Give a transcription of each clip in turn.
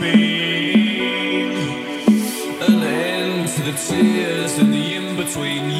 been an end to the tears and the in between.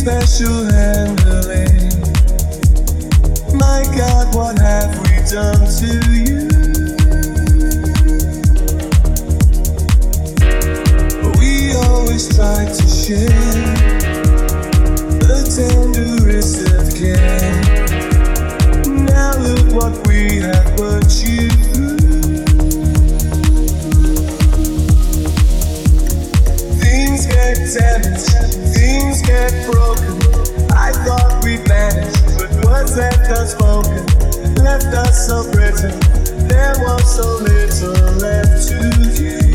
special handling. My God, what have we done to you? We always try to share the tenderest of care. Now look what we have put you through. Things get damaged. things get broken words left unspoken left us so bitter. There was so little left to give.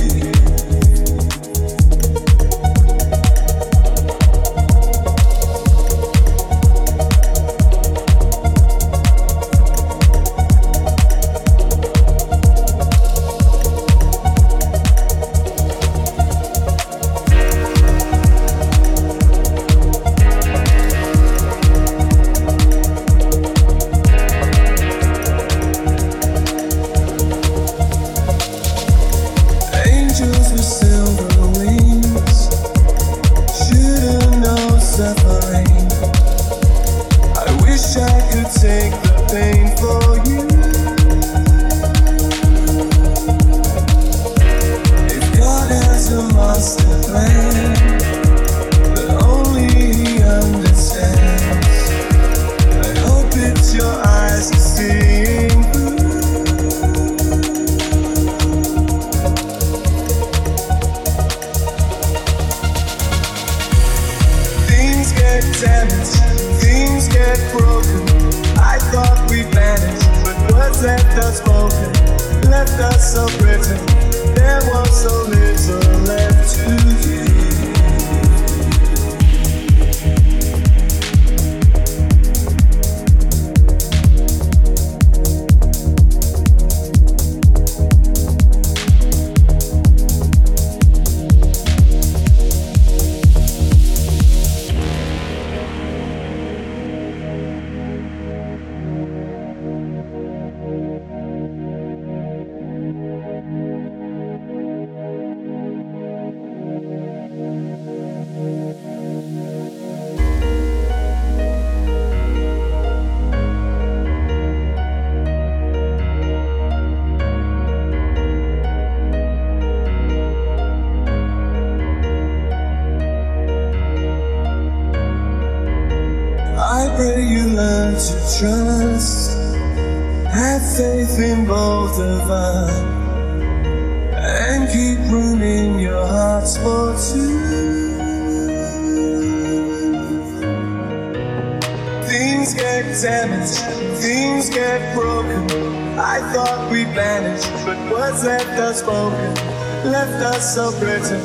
To trust. Have faith in both of us. And keep room in your hearts for two. Things get damaged, things get broken. I thought we vanished, but words left unspoken, left us so bitter.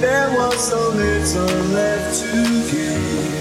There was so little left to give.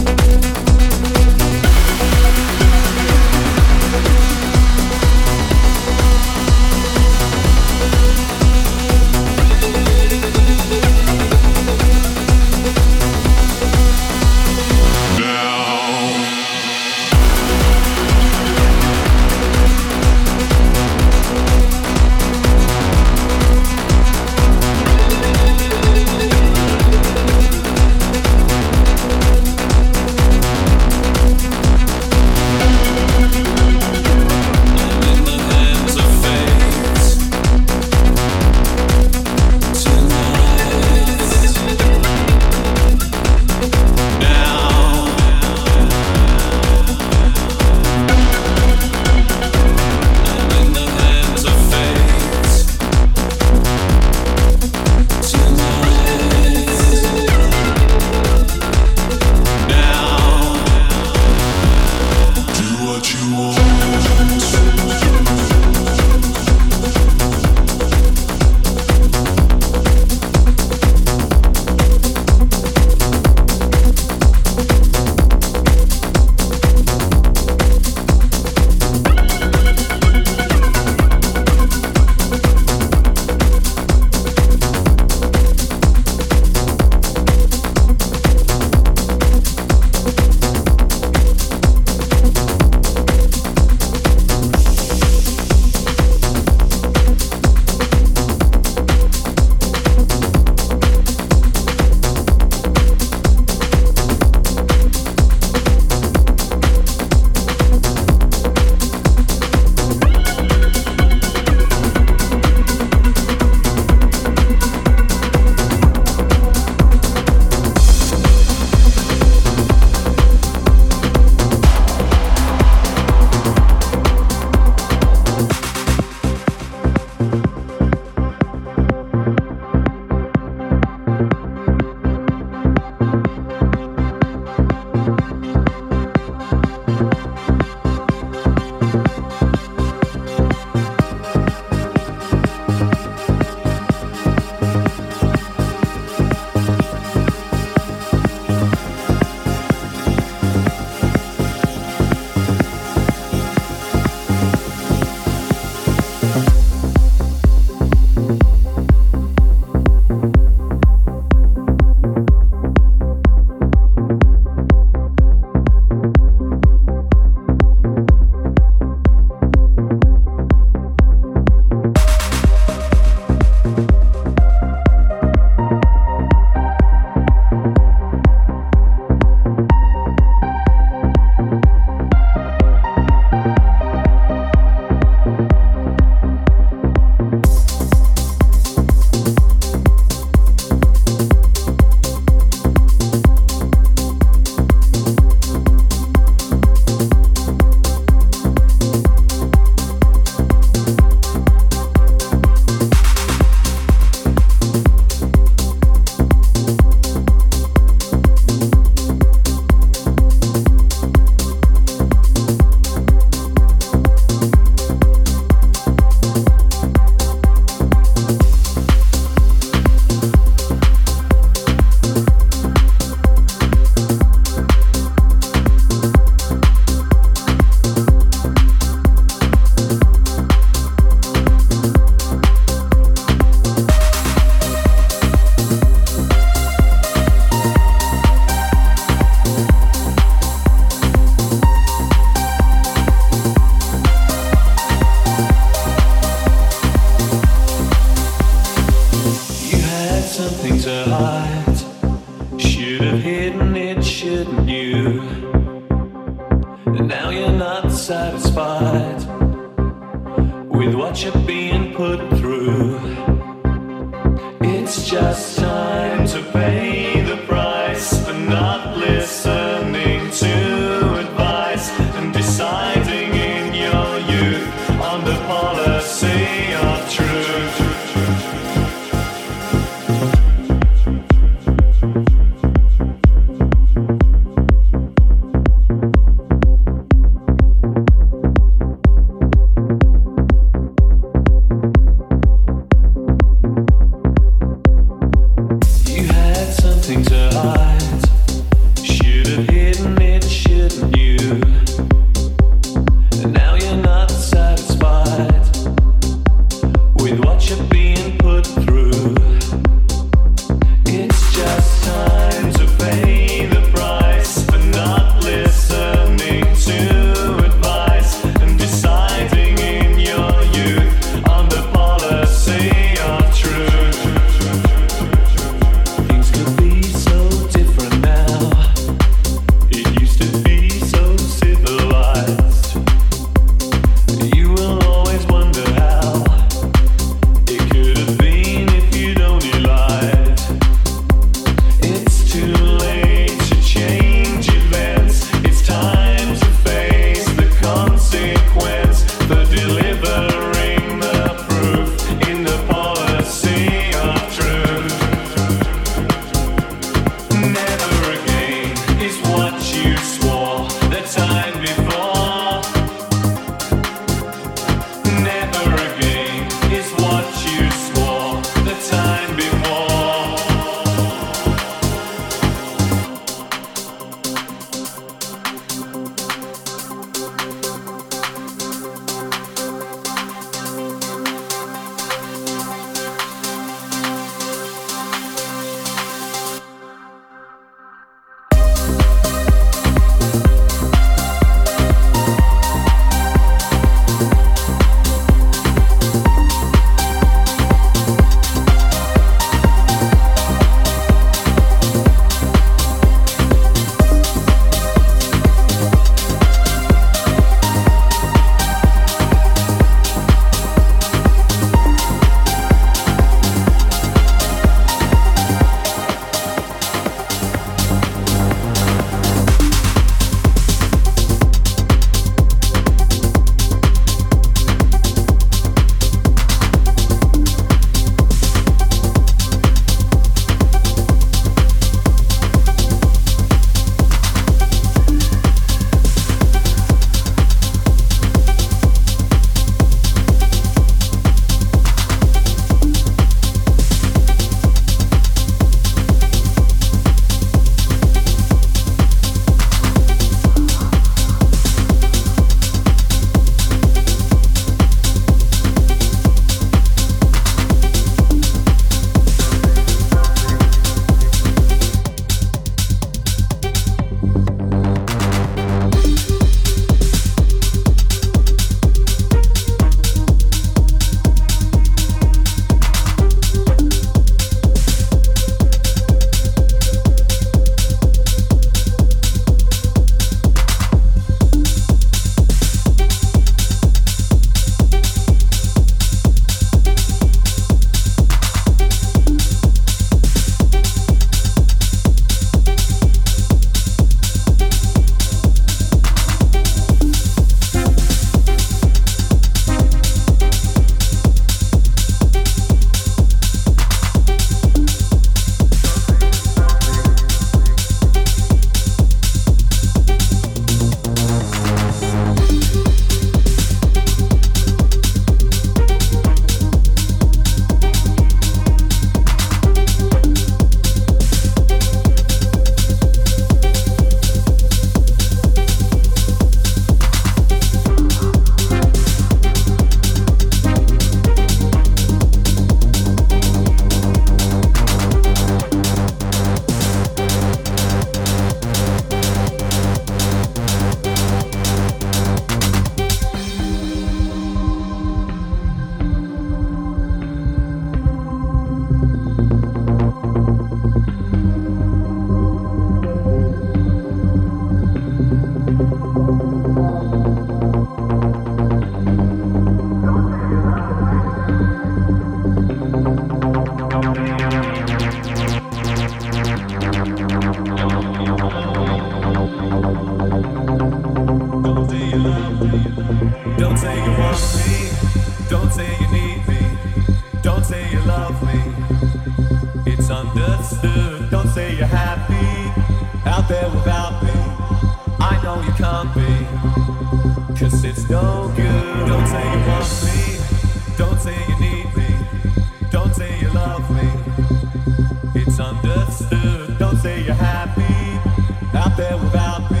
There without me.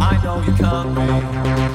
I know you can't be,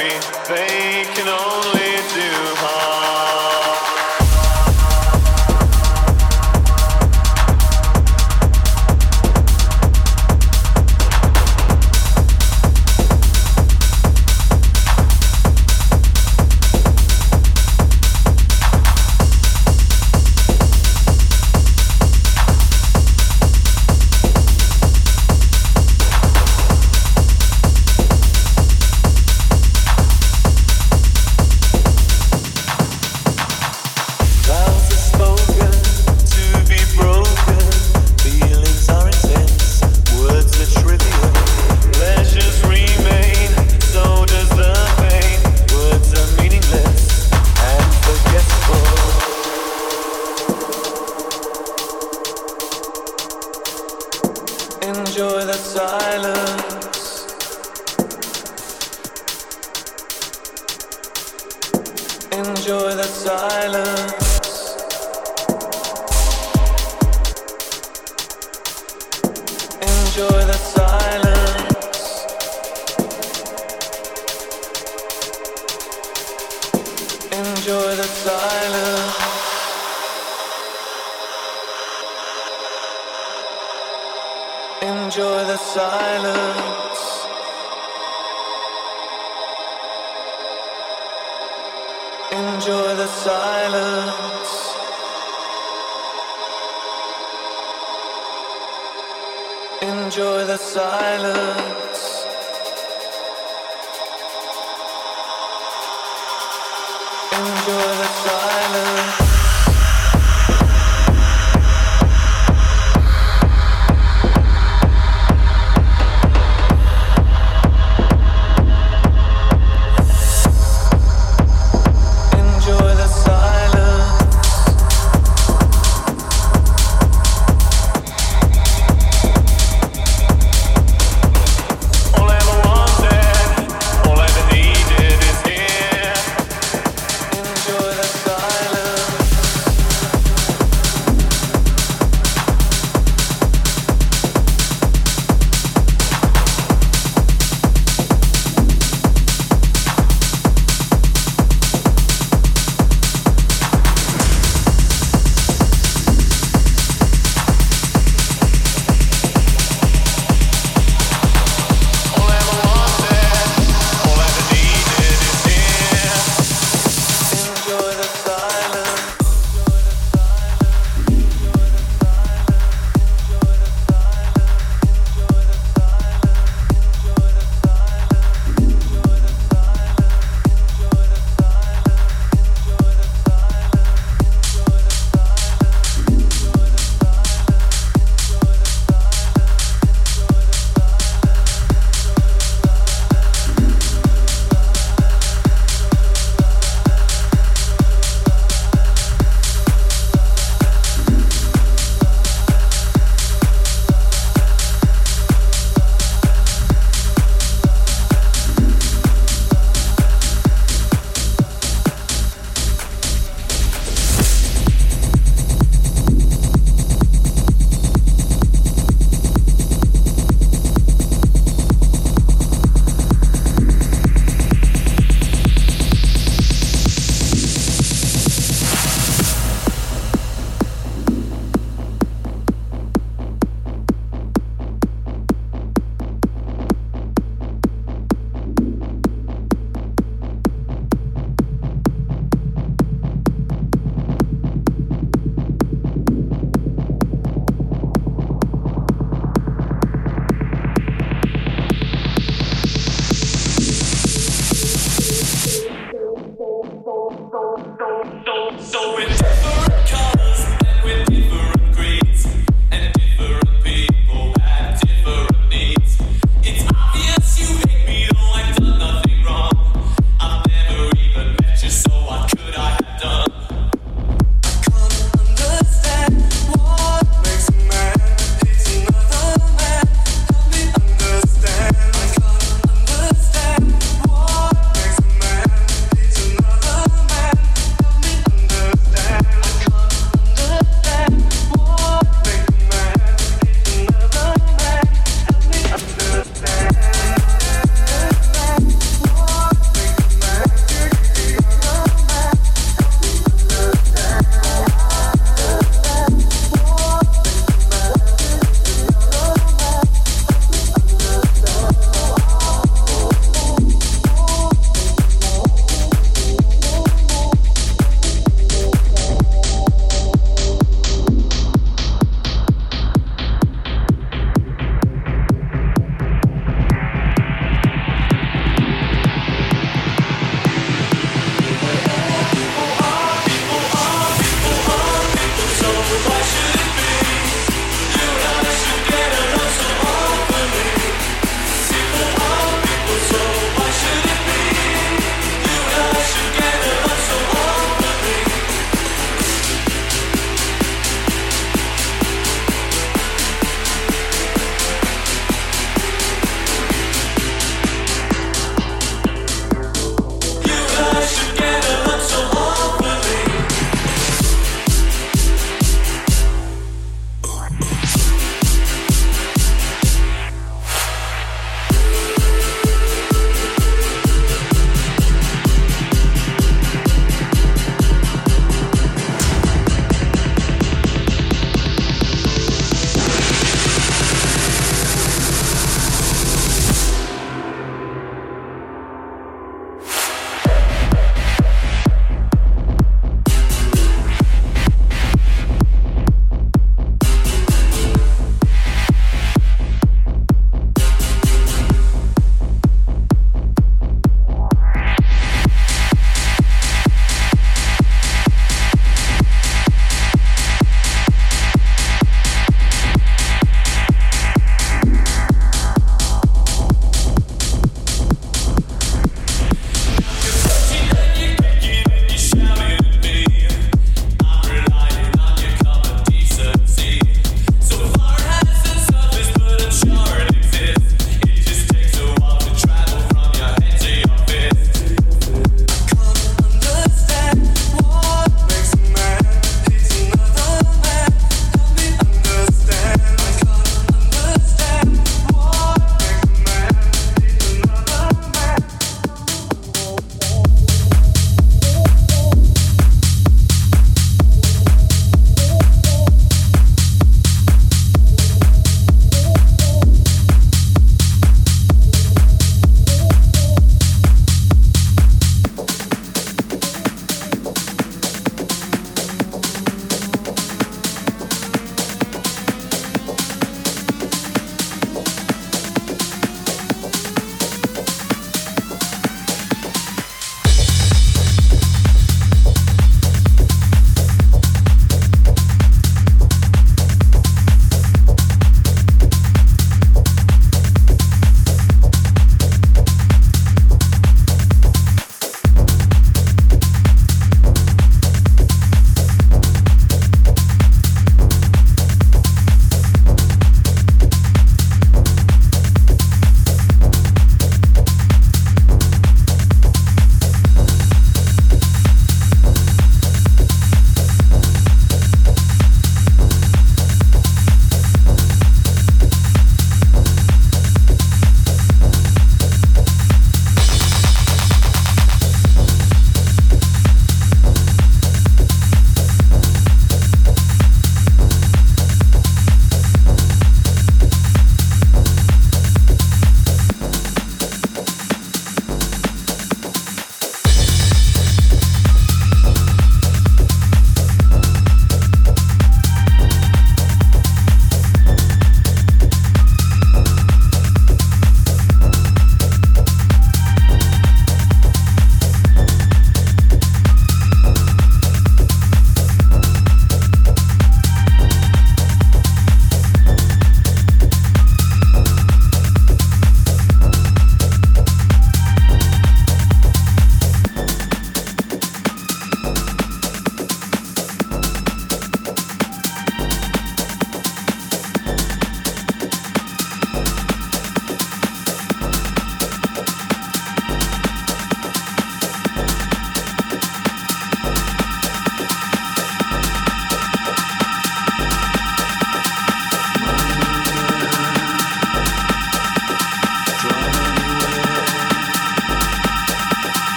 enjoy can silence